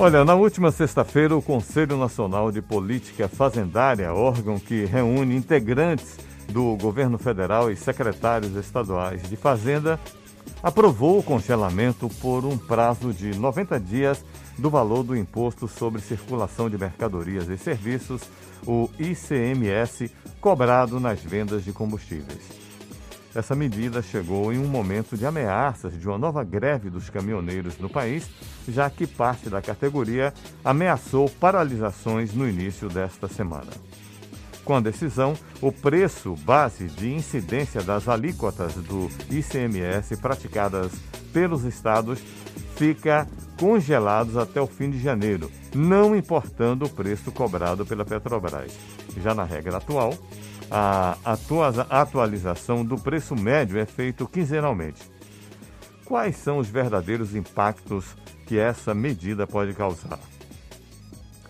Olha, na última sexta-feira, o Conselho Nacional de Política Fazendária, órgão que reúne integrantes do governo federal e secretários estaduais de Fazenda, aprovou o congelamento por um prazo de 90 dias do valor do Imposto sobre Circulação de Mercadorias e Serviços, o ICMS, cobrado nas vendas de combustíveis. Essa medida chegou em um momento de ameaças de uma nova greve dos caminhoneiros no país, já que parte da categoria ameaçou paralisações no início desta semana. Com a decisão, o preço base de incidência das alíquotas do ICMS praticadas pelos estados fica congelados até o fim de janeiro, não importando o preço cobrado pela Petrobras. Já na regra atual, a atualização do preço médio é feito quinzenalmente. Quais são os verdadeiros impactos que essa medida pode causar?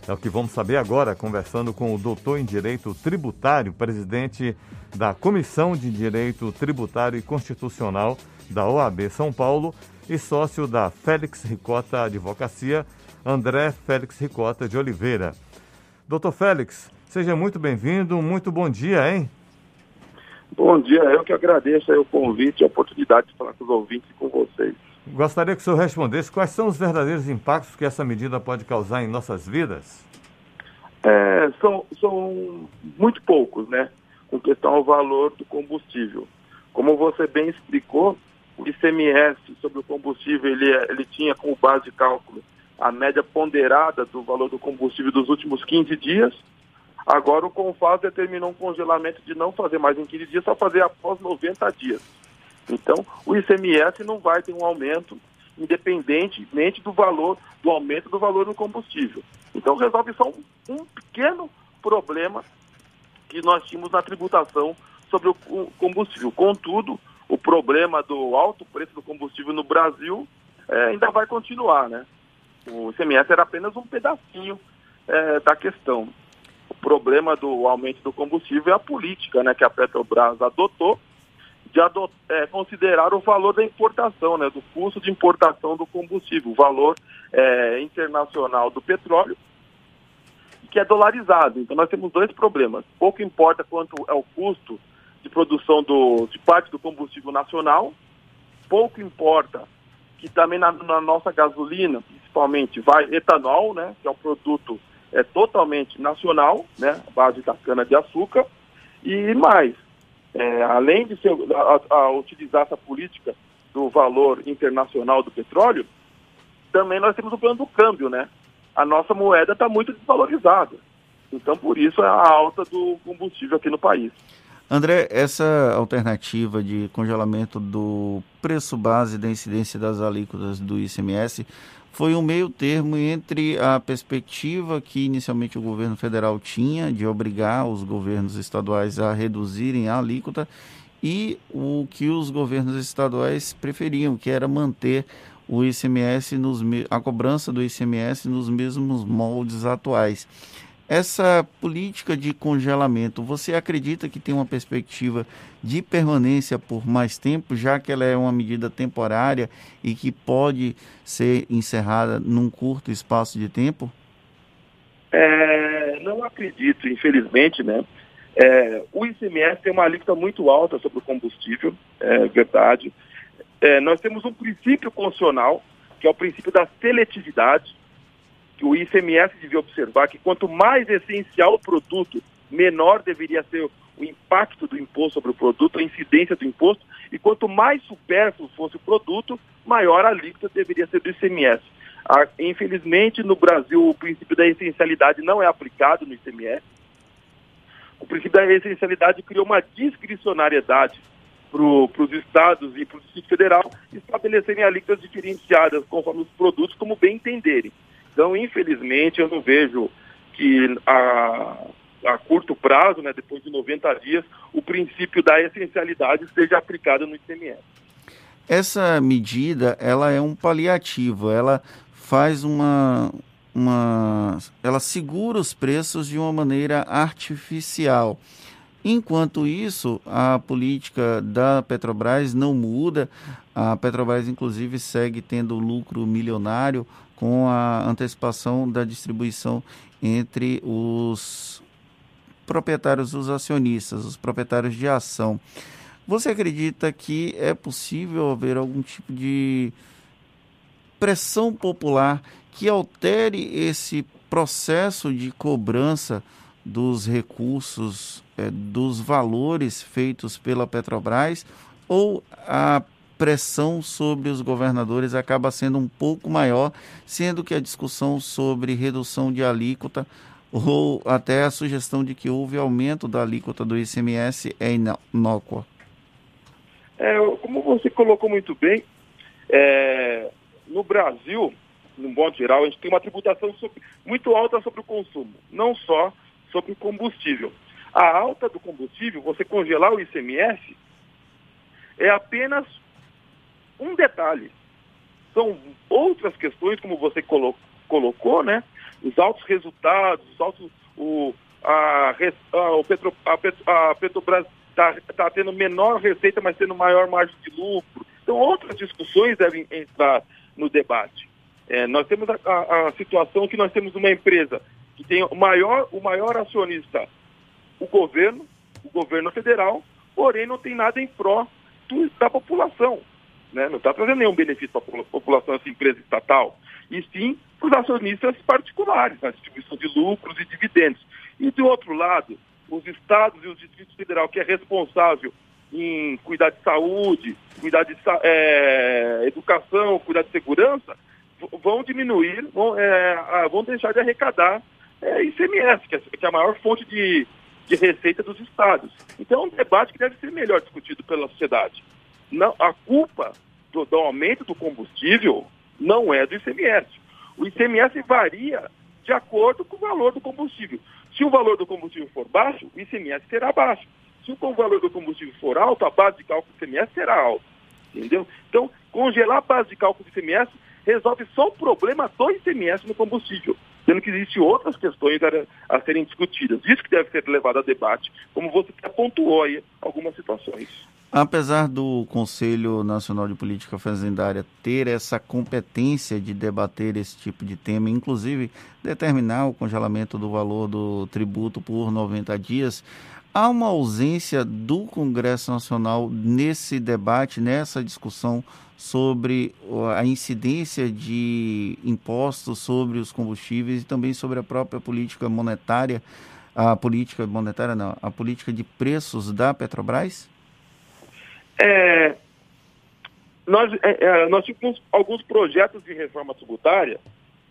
É o que vamos saber agora, conversando com o doutor em Direito Tributário, presidente da Comissão de Direito Tributário e Constitucional da OAB São Paulo e sócio da Félix Ricota Advocacia, André Félix Ricota de Oliveira. Doutor Félix, Seja muito bem-vindo, muito bom dia, hein? Bom dia, eu que agradeço o convite e a oportunidade de falar com os ouvintes e com vocês. Gostaria que o senhor respondesse quais são os verdadeiros impactos que essa medida pode causar em nossas vidas? É, são, são muito poucos, né? Com questão ao valor do combustível. Como você bem explicou, o ICMS sobre o combustível, ele, ele tinha como base de cálculo a média ponderada do valor do combustível dos últimos 15 dias, Agora o CONFAS determinou um congelamento de não fazer mais em 15 dias, só fazer após 90 dias. Então, o ICMS não vai ter um aumento independentemente do valor, do aumento do valor do combustível. Então resolve só um, um pequeno problema que nós tínhamos na tributação sobre o combustível. Contudo, o problema do alto preço do combustível no Brasil é, ainda vai continuar, né? O ICMS era apenas um pedacinho é, da questão problema do aumento do combustível é a política né, que a Petrobras adotou de adot é, considerar o valor da importação, né, do custo de importação do combustível, o valor é, internacional do petróleo, que é dolarizado. Então nós temos dois problemas. Pouco importa quanto é o custo de produção do, de parte do combustível nacional, pouco importa que também na, na nossa gasolina, principalmente, vai etanol, né, que é um produto é totalmente nacional, né, base da cana-de-açúcar, e mais, é, além de ser, a, a utilizar essa política do valor internacional do petróleo, também nós temos o plano do câmbio, né? A nossa moeda está muito desvalorizada. Então, por isso, é a alta do combustível aqui no país. André, essa alternativa de congelamento do preço base da incidência das alíquotas do ICMS foi um meio termo entre a perspectiva que inicialmente o governo federal tinha de obrigar os governos estaduais a reduzirem a alíquota e o que os governos estaduais preferiam, que era manter o ICMS nos a cobrança do ICMS nos mesmos moldes atuais. Essa política de congelamento, você acredita que tem uma perspectiva de permanência por mais tempo, já que ela é uma medida temporária e que pode ser encerrada num curto espaço de tempo? É, não acredito, infelizmente, né? É, o ICMS tem uma alíquota muito alta sobre o combustível, é verdade. É, nós temos um princípio constitucional, que é o princípio da seletividade, que o ICMS devia observar que quanto mais essencial o produto, menor deveria ser o impacto do imposto sobre o produto, a incidência do imposto, e quanto mais supérfluo fosse o produto, maior a alíquota deveria ser do ICMS. Ah, infelizmente, no Brasil, o princípio da essencialidade não é aplicado no ICMS. O princípio da essencialidade criou uma discricionariedade para os estados e para o Distrito Federal estabelecerem alíquotas diferenciadas conforme os produtos, como bem entenderem. Então, infelizmente, eu não vejo que a, a curto prazo, né, depois de 90 dias, o princípio da essencialidade seja aplicado no ICMS. Essa medida, ela é um paliativo, ela faz uma, uma, ela segura os preços de uma maneira artificial. Enquanto isso, a política da Petrobras não muda. A Petrobras, inclusive, segue tendo lucro milionário com a antecipação da distribuição entre os proprietários, os acionistas, os proprietários de ação. Você acredita que é possível haver algum tipo de pressão popular que altere esse processo de cobrança dos recursos, é, dos valores feitos pela Petrobras, ou a pressão sobre os governadores acaba sendo um pouco maior, sendo que a discussão sobre redução de alíquota ou até a sugestão de que houve aumento da alíquota do ICMS é inócua? É, como você colocou muito bem, é, no Brasil, no modo geral, a gente tem uma tributação sobre, muito alta sobre o consumo, não só sobre o combustível. A alta do combustível, você congelar o ICMS, é apenas um detalhe. São outras questões, como você colo colocou, né? Os altos resultados, os altos, o, a, a, o Petro, a, a Petrobras está tá tendo menor receita, mas tendo maior margem de lucro. Então, outras discussões devem entrar no debate. É, nós temos a, a, a, situação que nós temos uma empresa que tem o maior, o maior acionista, o governo, o governo federal, porém não tem nada em pró da população. Né? Não está trazendo nenhum benefício para a população essa empresa estatal, e sim para os acionistas particulares, na distribuição de lucros e dividendos. E do outro lado, os estados e o Distrito Federal, que é responsável em cuidar de saúde, cuidar de é, educação, cuidar de segurança, vão diminuir, vão, é, vão deixar de arrecadar é, ICMS, que é, que é a maior fonte de, de receita dos estados. Então é um debate que deve ser melhor discutido pela sociedade. Não, a culpa do, do aumento do combustível não é do ICMS. O ICMS varia de acordo com o valor do combustível. Se o valor do combustível for baixo, o ICMS será baixo. Se o valor do combustível for alto, a base de cálculo do ICMS será alta. Entendeu? Então, congelar a base de cálculo do ICMS resolve só o problema do ICMS no combustível, sendo que existem outras questões a, a serem discutidas. Isso que deve ser levado a debate, como você pontuou aí algumas situações. Apesar do Conselho Nacional de Política Fazendária ter essa competência de debater esse tipo de tema, inclusive determinar o congelamento do valor do tributo por 90 dias, há uma ausência do Congresso Nacional nesse debate, nessa discussão sobre a incidência de impostos sobre os combustíveis e também sobre a própria política monetária, a política monetária não, a política de preços da Petrobras? É, nós, é, é, nós tínhamos alguns projetos de reforma tributária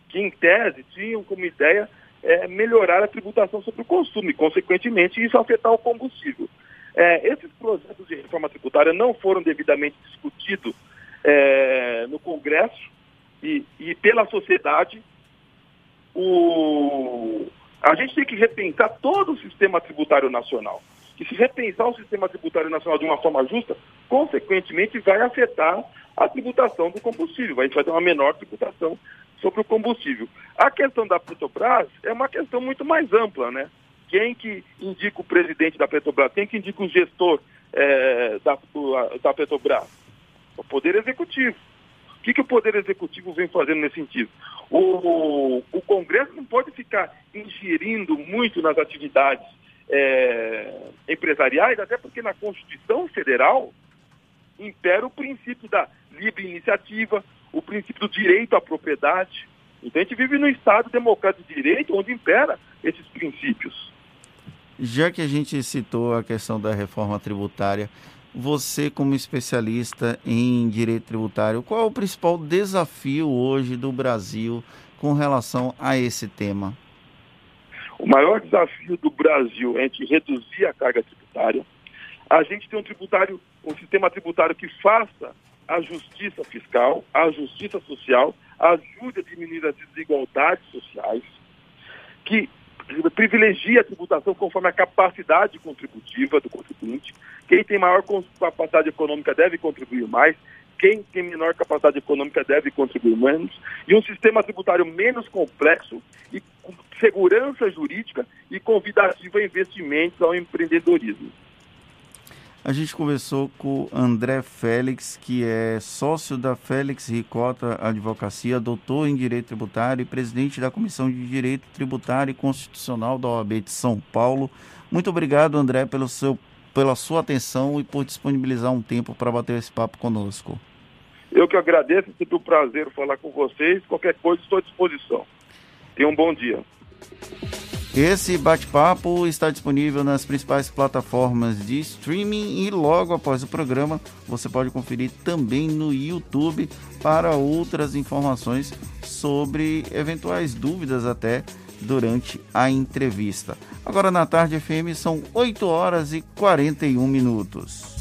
que, em tese, tinham como ideia é, melhorar a tributação sobre o consumo e, consequentemente, isso afetar o combustível. É, esses projetos de reforma tributária não foram devidamente discutidos é, no Congresso e, e, pela sociedade. O, a gente tem que repensar todo o sistema tributário nacional que se repensar o sistema tributário nacional de uma forma justa, consequentemente vai afetar a tributação do combustível. Vai ter uma menor tributação sobre o combustível. A questão da Petrobras é uma questão muito mais ampla, né? Quem que indica o presidente da Petrobras? Quem que indica o gestor é, da, da Petrobras? O Poder Executivo. O que, que o Poder Executivo vem fazendo nesse sentido? O, o Congresso não pode ficar ingerindo muito nas atividades é, empresariais, até porque na Constituição Federal impera o princípio da livre iniciativa, o princípio do direito à propriedade. Então a gente vive num Estado democrático de direito onde impera esses princípios. Já que a gente citou a questão da reforma tributária, você como especialista em direito tributário, qual é o principal desafio hoje do Brasil com relação a esse tema? O maior desafio do Brasil é a gente reduzir a carga tributária. A gente tem um tributário, um sistema tributário que faça a justiça fiscal, a justiça social, ajude a diminuir as desigualdades sociais, que privilegia a tributação conforme a capacidade contributiva do contribuinte. Quem tem maior capacidade econômica deve contribuir mais, quem tem menor capacidade econômica deve contribuir menos, e um sistema tributário menos complexo e com segurança jurídica e convidativo a investimentos ao empreendedorismo. A gente conversou com André Félix, que é sócio da Félix Ricota Advocacia, doutor em Direito Tributário e presidente da Comissão de Direito Tributário e Constitucional da OAB de São Paulo. Muito obrigado, André, pelo seu, pela sua atenção e por disponibilizar um tempo para bater esse papo conosco. Eu que agradeço, sempre um prazer falar com vocês. Qualquer coisa, estou à disposição. Tenha um bom dia. Esse bate-papo está disponível nas principais plataformas de streaming e logo após o programa você pode conferir também no YouTube para outras informações sobre eventuais dúvidas até durante a entrevista. Agora na tarde FM são 8 horas e 41 minutos.